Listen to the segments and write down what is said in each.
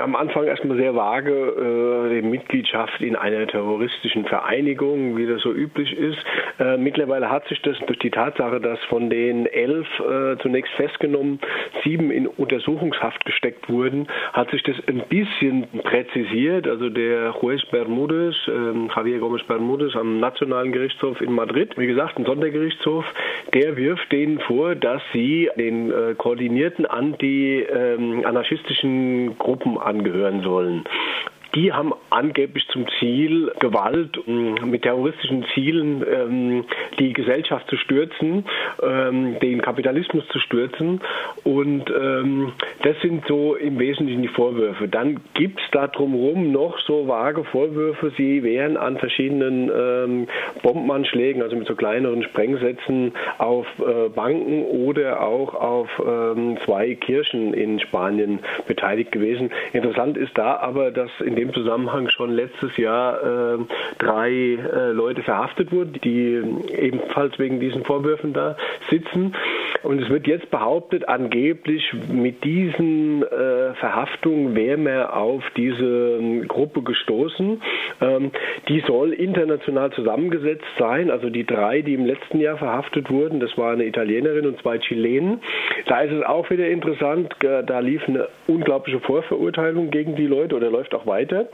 Am Anfang erstmal sehr vage äh, die Mitgliedschaft in einer terroristischen Vereinigung, wie das so üblich ist. Äh, mittlerweile hat sich das durch die Tatsache, dass von den elf äh, zunächst festgenommen, sieben in Untersuchungshaft gesteckt wurden, hat sich das ein bisschen präzisiert. Also der Juez Bermudez, äh, Javier Gómez Bermudez am Nationalen Gerichtshof in Madrid, wie gesagt, ein Sondergerichtshof, der wirft denen vor, dass sie den äh, koordinierten anti-anarchistischen ähm, Gruppen angehören sollen die haben angeblich zum Ziel, Gewalt mit terroristischen Zielen ähm, die Gesellschaft zu stürzen, ähm, den Kapitalismus zu stürzen. Und ähm, das sind so im Wesentlichen die Vorwürfe. Dann gibt es da drumherum noch so vage Vorwürfe, sie wären an verschiedenen ähm, Bombenanschlägen, also mit so kleineren Sprengsätzen auf äh, Banken oder auch auf ähm, zwei Kirchen in Spanien beteiligt gewesen. Interessant ist da aber, dass in dem Zusammenhang schon letztes Jahr äh, drei äh, Leute verhaftet wurden, die ebenfalls wegen diesen Vorwürfen da sitzen. Und es wird jetzt behauptet, angeblich mit diesen äh, Verhaftungen wäre man auf diese ähm, Gruppe gestoßen. Ähm, die soll international zusammengesetzt sein. Also die drei, die im letzten Jahr verhaftet wurden, das war eine Italienerin und zwei Chilenen. Da ist es auch wieder interessant, da lief eine unglaubliche Vorverurteilung gegen die Leute oder läuft auch weiter.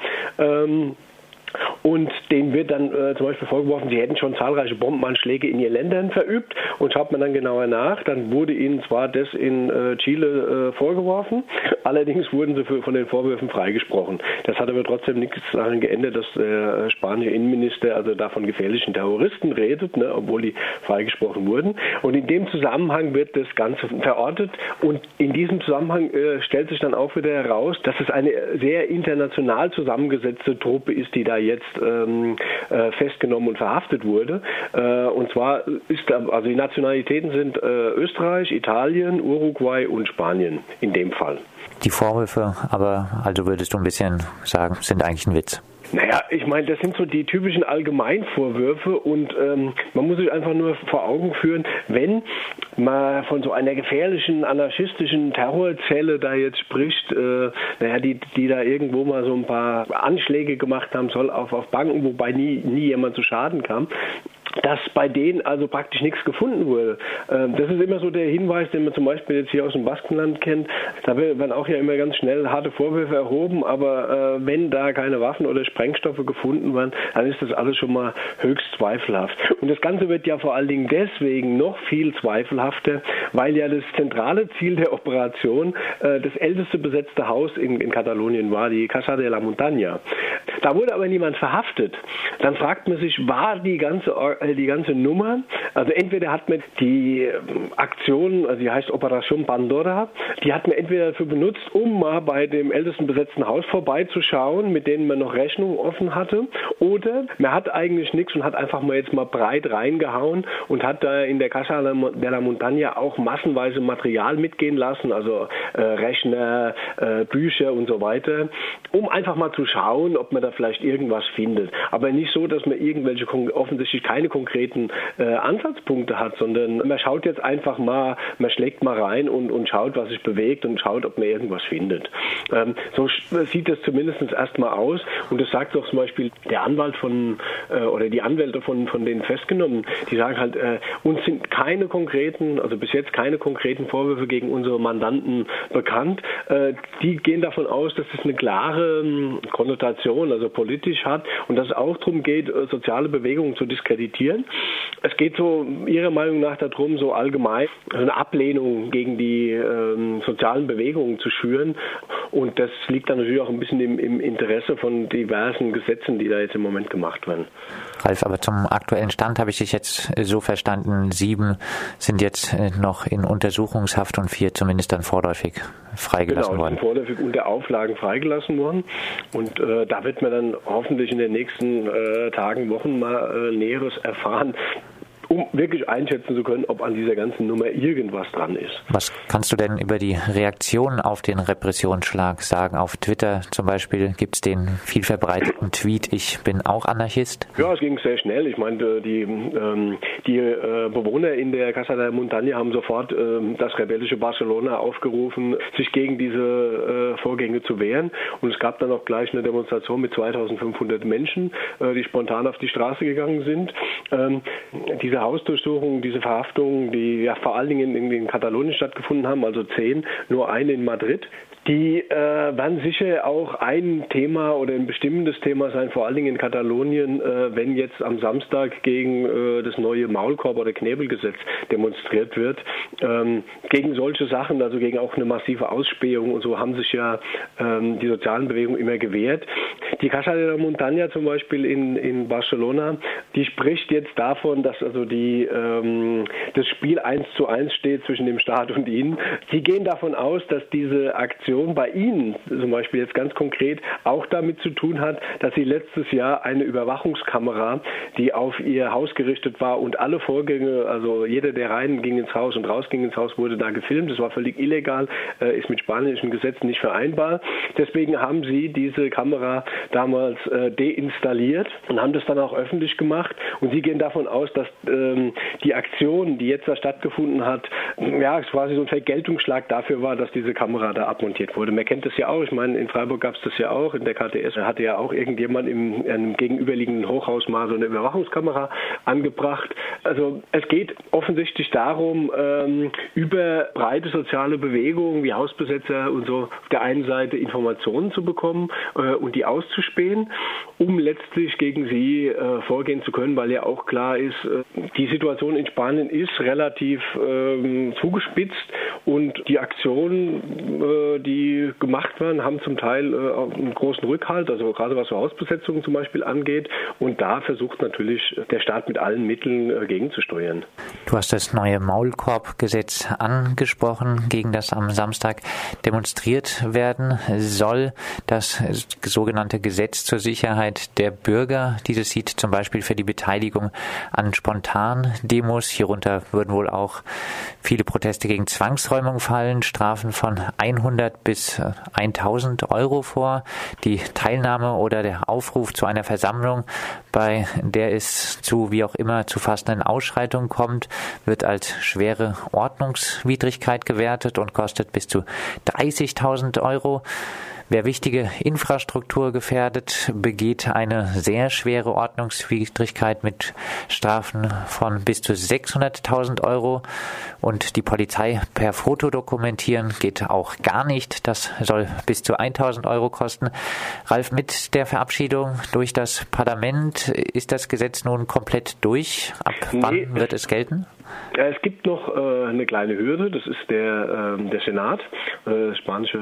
Und denen wird dann äh, zum Beispiel vorgeworfen, sie hätten schon zahlreiche Bombenanschläge in ihren Ländern verübt. Und schaut man dann genauer nach, dann wurde ihnen zwar das in äh, Chile äh, vorgeworfen, allerdings wurden sie für, von den Vorwürfen freigesprochen. Das hat aber trotzdem nichts daran geändert, dass der äh, Spanier Innenminister also da von gefährlichen Terroristen redet, ne, obwohl die freigesprochen wurden. Und in dem Zusammenhang wird das Ganze verortet. Und in diesem Zusammenhang äh, stellt sich dann auch wieder heraus, dass es eine sehr international zusammengesetzte Truppe ist, die da jetzt ähm, äh, festgenommen und verhaftet wurde. Äh, und zwar ist also die Nationalitäten sind äh, Österreich, Italien, Uruguay und Spanien in dem Fall. Die Vorwürfe, aber also würdest du ein bisschen sagen, sind eigentlich ein Witz. Naja, ich meine, das sind so die typischen Allgemeinvorwürfe und ähm, man muss sich einfach nur vor Augen führen, wenn man von so einer gefährlichen anarchistischen Terrorzelle da jetzt spricht, äh, naja, die, die da irgendwo mal so ein paar Anschläge gemacht haben soll auf, auf Banken, wobei nie, nie jemand zu Schaden kam, dass bei denen also praktisch nichts gefunden wurde. Ähm, das ist immer so der Hinweis, den man zum Beispiel jetzt hier aus dem Baskenland kennt. Da werden auch ja immer ganz schnell harte Vorwürfe erhoben, aber äh, wenn da keine Waffen oder Sprengstoffe gefunden werden, dann ist das alles schon mal höchst zweifelhaft. Und das Ganze wird ja vor allen Dingen deswegen noch viel zweifelhafter, weil ja das zentrale Ziel der Operation äh, das älteste besetzte Haus in, in Katalonien war, die Casa de la Montaña. Da wurde aber niemand verhaftet. Dann fragt man sich, war die ganze äh, die ganze Nummer. Also entweder hat man die ähm, Aktion, also die heißt Operation Pandora, die hat man entweder dafür benutzt, um mal bei dem ältesten besetzten Haus vorbeizuschauen, mit denen man noch Rechnungen offen hatte, oder man hat eigentlich nichts und hat einfach mal jetzt mal breit reingehauen und hat da in der Casa de la Montaña auch massenweise Material mitgehen lassen, also äh, Rechner, äh, Bücher und so weiter, um einfach mal zu schauen, ob man da vielleicht irgendwas findet. Aber nicht so, dass man irgendwelche offensichtlich keine konkreten äh, Ansatzpunkte hat, sondern man schaut jetzt einfach mal, man schlägt mal rein und, und schaut, was sich bewegt und schaut, ob man irgendwas findet. Ähm, so sieht das zumindest erstmal aus und das sagt auch zum Beispiel der Anwalt von äh, oder die Anwälte von, von den Festgenommen, die sagen halt, äh, uns sind keine konkreten, also bis jetzt keine konkreten Vorwürfe gegen unsere Mandanten bekannt. Äh, die gehen davon aus, dass es eine klare ähm, Konnotation, also politisch hat und dass es auch darum geht, äh, soziale Bewegungen zu diskreditieren. Es geht so Ihrer Meinung nach darum, so allgemein eine Ablehnung gegen die ähm, sozialen Bewegungen zu schüren. Und das liegt dann natürlich auch ein bisschen im, im Interesse von diversen Gesetzen, die da jetzt im Moment gemacht werden. Ralf, aber zum aktuellen Stand habe ich dich jetzt so verstanden, sieben sind jetzt äh, noch in Untersuchungshaft und vier zumindest dann vorläufig freigelassen genau, worden. Genau, vorläufig unter Auflagen freigelassen worden. Und äh, da wird man dann hoffentlich in den nächsten äh, Tagen, Wochen mal äh, Näheres erfahren, um wirklich einschätzen zu können, ob an dieser ganzen Nummer irgendwas dran ist. Was kannst du denn über die Reaktion auf den Repressionsschlag sagen? Auf Twitter zum Beispiel gibt es den viel verbreiteten Tweet, ich bin auch Anarchist. Ja, es ging sehr schnell. Ich meine, die, ähm, die äh, Bewohner in der Casa de Montaña haben sofort äh, das rebellische Barcelona aufgerufen, sich gegen diese äh, Vorgänge zu wehren. Und es gab dann auch gleich eine Demonstration mit 2500 Menschen, äh, die spontan auf die Straße gegangen sind. Ähm, diese Hausdurchsuchungen, diese Verhaftungen, die ja vor allen Dingen in, in Katalonien stattgefunden haben, also zehn, nur eine in Madrid, die äh, werden sicher auch ein Thema oder ein bestimmendes Thema sein, vor allen Dingen in Katalonien, äh, wenn jetzt am Samstag gegen äh, das neue Maulkorb- oder Knebelgesetz demonstriert wird. Ähm, gegen solche Sachen, also gegen auch eine massive Ausspähung und so, haben sich ja ähm, die sozialen Bewegungen immer gewehrt. Die Casa de la Montaña zum Beispiel in, in Barcelona, die spricht jetzt davon, dass also die, ähm, das Spiel eins zu eins steht zwischen dem Staat und ihnen. Sie gehen davon aus, dass diese Aktion Situation bei Ihnen zum Beispiel jetzt ganz konkret auch damit zu tun hat, dass Sie letztes Jahr eine Überwachungskamera, die auf Ihr Haus gerichtet war und alle Vorgänge, also jeder, der rein ging ins Haus und raus ging ins Haus, wurde da gefilmt. Das war völlig illegal, äh, ist mit spanischen Gesetzen nicht vereinbar. Deswegen haben Sie diese Kamera damals äh, deinstalliert und haben das dann auch öffentlich gemacht. Und Sie gehen davon aus, dass ähm, die Aktion, die jetzt da stattgefunden hat, ja, quasi so ein Vergeltungsschlag dafür war, dass diese Kamera da abmontiert gestellt wurde. Man kennt das ja auch. Ich meine, in Freiburg gab es das ja auch. In der KTS hatte ja auch irgendjemand im einem gegenüberliegenden Hochhaus mal so eine Überwachungskamera angebracht. Also es geht offensichtlich darum, ähm, über breite soziale Bewegungen wie Hausbesetzer und so auf der einen Seite Informationen zu bekommen äh, und die auszuspähen, um letztlich gegen sie äh, vorgehen zu können, weil ja auch klar ist, äh, die Situation in Spanien ist relativ ähm, zugespitzt und die Aktion, äh, die gemacht werden, haben zum Teil einen großen Rückhalt, also gerade was so Hausbesetzungen zum Beispiel angeht. Und da versucht natürlich der Staat mit allen Mitteln äh, gegenzusteuern. Du hast das neue Maulkorbgesetz angesprochen, gegen das am Samstag demonstriert werden soll. Das sogenannte Gesetz zur Sicherheit der Bürger. Dieses sieht zum Beispiel für die Beteiligung an Spontan-Demos. Hierunter würden wohl auch viele Proteste gegen Zwangsräumung fallen, Strafen von 100 bis 1000 äh, Euro vor. Die Teilnahme oder der Aufruf zu einer Versammlung, bei der es zu wie auch immer zu fassenden Ausschreitungen kommt, wird als schwere Ordnungswidrigkeit gewertet und kostet bis zu 30.000 Euro. Wer wichtige Infrastruktur gefährdet, begeht eine sehr schwere Ordnungswidrigkeit mit Strafen von bis zu 600.000 Euro. Und die Polizei per Foto dokumentieren geht auch gar nicht. Das soll bis zu 1.000 Euro kosten. Ralf, mit der Verabschiedung durch das Parlament ist das Gesetz nun komplett durch. Ab wann nee, wird es gelten? Es gibt noch äh, eine kleine Hürde, das ist der, äh, der Senat. Äh, das spanische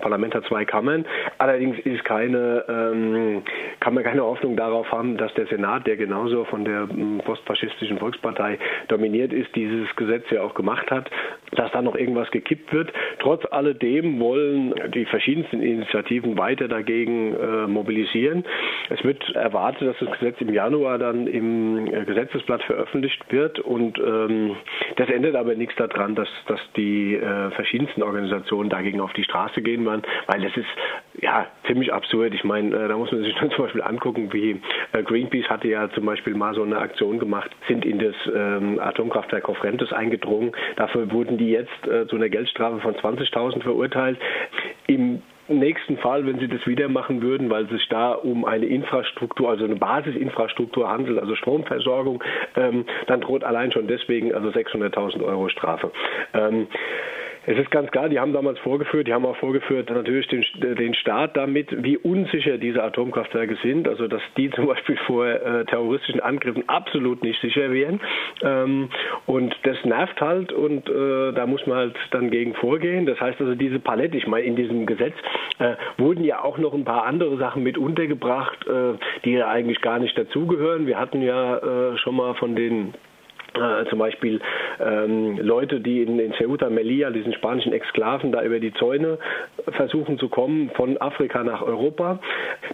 Parlament hat zwei Kammern. Allerdings ist keine, ähm, kann man keine Hoffnung darauf haben, dass der Senat, der genauso von der ähm, postfaschistischen Volkspartei dominiert ist, dieses Gesetz ja auch gemacht hat, dass da noch irgendwas gekippt wird. Trotz alledem wollen die verschiedensten Initiativen weiter dagegen äh, mobilisieren. Es wird erwartet, dass das Gesetz im Januar dann im äh, Gesetzesblatt veröffentlicht wird und äh, ähm, das ändert aber nichts daran, dass, dass die äh, verschiedensten Organisationen dagegen auf die Straße gehen werden, weil das ist ja ziemlich absurd. Ich meine, äh, da muss man sich dann zum Beispiel angucken, wie äh, Greenpeace hatte ja zum Beispiel mal so eine Aktion gemacht, sind in das ähm, Atomkraftwerk Cofrentes eingedrungen. Dafür wurden die jetzt äh, zu einer Geldstrafe von 20.000 verurteilt. Im nächsten Fall, wenn Sie das wieder machen würden, weil es sich da um eine Infrastruktur, also eine Basisinfrastruktur handelt, also Stromversorgung, ähm, dann droht allein schon deswegen also 600.000 Euro Strafe. Ähm, es ist ganz klar, die haben damals vorgeführt, die haben auch vorgeführt natürlich den, den Staat damit, wie unsicher diese Atomkraftwerke sind, also dass die zum Beispiel vor äh, terroristischen Angriffen absolut nicht sicher wären. Ähm, und das nervt halt und äh, da muss man halt dann gegen vorgehen. Das heißt also, diese Palette, ich meine, in diesem Gesetz äh, wurden ja auch noch ein paar andere Sachen mit untergebracht, äh, die ja eigentlich gar nicht dazugehören. Wir hatten ja äh, schon mal von den äh, zum Beispiel ähm, Leute, die in, in Ceuta, Melilla, diesen spanischen Exklaven, da über die Zäune versuchen zu kommen von Afrika nach Europa.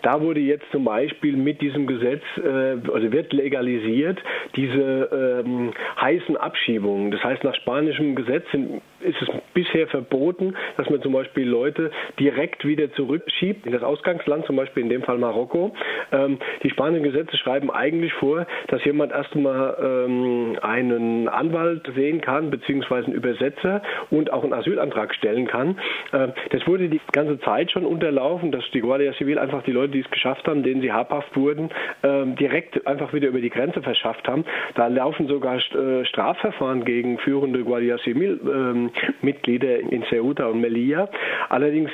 Da wurde jetzt zum Beispiel mit diesem Gesetz, äh, also wird legalisiert, diese ähm, heißen Abschiebungen. Das heißt, nach spanischem Gesetz sind, ist es bisher verboten, dass man zum Beispiel Leute direkt wieder zurückschiebt in das Ausgangsland, zum Beispiel in dem Fall Marokko. Ähm, die spanischen Gesetze schreiben eigentlich vor, dass jemand erstmal ähm, einen Anwalt sehen kann, beziehungsweise einen Übersetzer und auch einen Asylantrag stellen kann. Äh, das wurde die ganze Zeit schon unterlaufen, dass die Guardia Civil einfach die Leute, die es geschafft haben, denen sie habhaft wurden, ähm, direkt einfach wieder über die Grenze verschafft haben. Da laufen sogar äh, Strafverfahren gegen führende Guardia Civil-Mitglieder in Ceuta und Melilla. Allerdings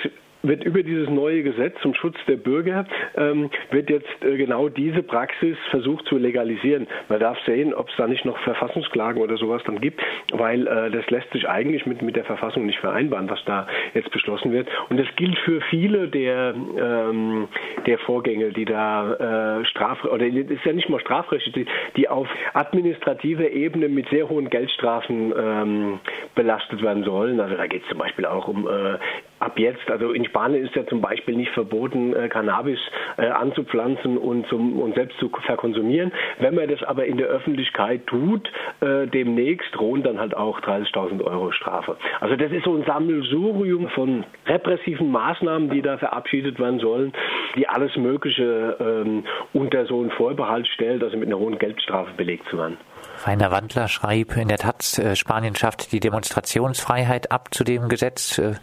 wird über dieses neue Gesetz zum Schutz der Bürger ähm, wird jetzt äh, genau diese Praxis versucht zu legalisieren. Man darf sehen, ob es da nicht noch Verfassungsklagen oder sowas dann gibt, weil äh, das lässt sich eigentlich mit, mit der Verfassung nicht vereinbaren, was da jetzt beschlossen wird. Und das gilt für viele der, ähm, der Vorgänge, die da äh, Straf oder ist ja nicht mal strafrechtlich, die, auf administrativer Ebene mit sehr hohen Geldstrafen ähm, belastet werden sollen. Also da geht es zum Beispiel auch um äh, ab jetzt, also in Spanien ist ja zum Beispiel nicht verboten, äh, Cannabis äh, anzupflanzen und, zum, und selbst zu verkonsumieren. Wenn man das aber in der Öffentlichkeit tut, äh, demnächst drohen dann halt auch 30.000 Euro Strafe. Also das ist so ein Sammelsurium von repressiven Maßnahmen, die da verabschiedet werden sollen, die alles Mögliche ähm, unter so einen Vorbehalt stellt, also mit einer hohen Geldstrafe belegt zu werden. Rainer Wandler schrieb in der Taz, äh, Spanien schafft die Demonstrationsfreiheit ab zu dem Gesetz. Äh,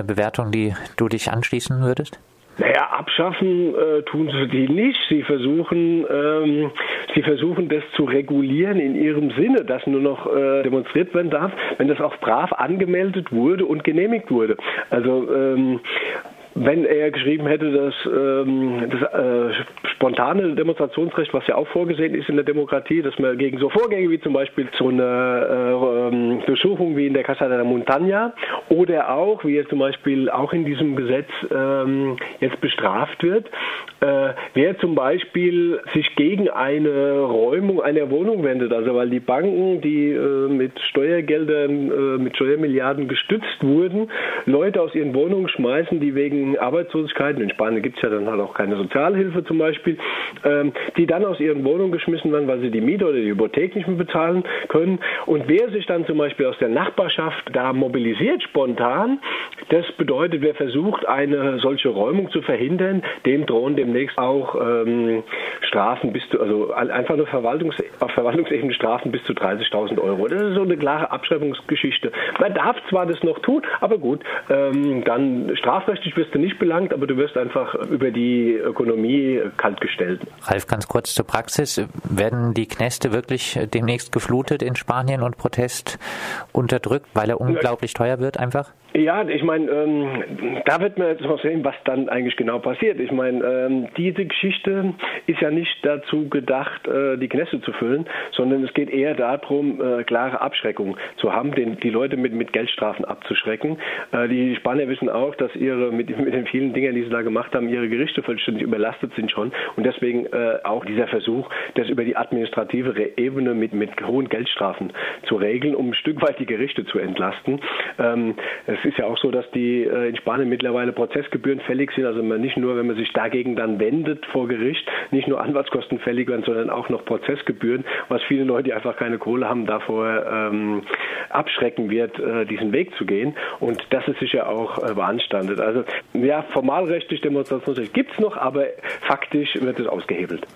eine Bewertung, die du dich anschließen würdest? Naja, abschaffen äh, tun sie die nicht. Sie versuchen, ähm, sie versuchen das zu regulieren in ihrem Sinne, dass nur noch äh, demonstriert werden darf, wenn das auch brav angemeldet wurde und genehmigt wurde. Also ähm, wenn er geschrieben hätte, dass ähm, das äh, spontane Demonstrationsrecht, was ja auch vorgesehen ist in der Demokratie, dass man gegen so Vorgänge wie zum Beispiel so eine äh, ähm, Durchsuchung wie in der Casa de la Montaña oder auch, wie jetzt zum Beispiel auch in diesem Gesetz ähm, jetzt bestraft wird, äh, wer zum Beispiel sich gegen eine Räumung einer Wohnung wendet, also weil die Banken, die äh, mit Steuergeldern, äh, mit Steuermilliarden gestützt wurden, Leute aus ihren Wohnungen schmeißen, die wegen wegen Arbeitslosigkeit, in Spanien gibt es ja dann halt auch keine Sozialhilfe zum Beispiel, ähm, die dann aus ihren Wohnungen geschmissen werden, weil sie die Miete oder die Hypothek nicht mehr bezahlen können. Und wer sich dann zum Beispiel aus der Nachbarschaft da mobilisiert spontan, das bedeutet, wer versucht, eine solche Räumung zu verhindern, dem drohen demnächst auch ähm, Strafen bis zu, also einfach nur Verwaltungs, auf Verwaltungsebene Strafen bis zu 30.000 Euro. Das ist so eine klare Abschreibungsgeschichte. Man darf zwar das noch tun, aber gut, ähm, dann strafrechtlich wirst du nicht belangt, aber du wirst einfach über die Ökonomie kaltgestellt. Ralf, ganz kurz zur Praxis. Werden die Knäste wirklich demnächst geflutet in Spanien und Protest unterdrückt, weil er unglaublich teuer wird einfach? Ja, ich meine, ähm, da wird man jetzt mal sehen, was dann eigentlich genau passiert. Ich meine, ähm, diese Geschichte ist ja nicht dazu gedacht, äh, die Knäste zu füllen, sondern es geht eher darum, äh, klare Abschreckung zu haben, den, die Leute mit, mit Geldstrafen abzuschrecken. Äh, die Spanier wissen auch, dass ihre mit, mit den vielen Dingen, die sie da gemacht haben, ihre Gerichte vollständig überlastet sind schon. Und deswegen äh, auch dieser Versuch, das über die administrative Ebene mit, mit hohen Geldstrafen zu regeln, um ein Stück weit die Gerichte zu entlasten. Ähm, es ist ja auch so, dass die äh, in Spanien mittlerweile Prozessgebühren fällig sind. Also man nicht nur, wenn man sich dagegen dann wendet vor Gericht, nicht nur Anwaltskosten fällig werden, sondern auch noch Prozessgebühren, was viele Leute, die einfach keine Kohle haben, davor ähm, abschrecken wird, äh, diesen Weg zu gehen. Und das ist sicher auch äh, beanstandet. Also ja, formalrechtlich Demonstrationsrecht gibt es noch, aber faktisch wird es ausgehebelt.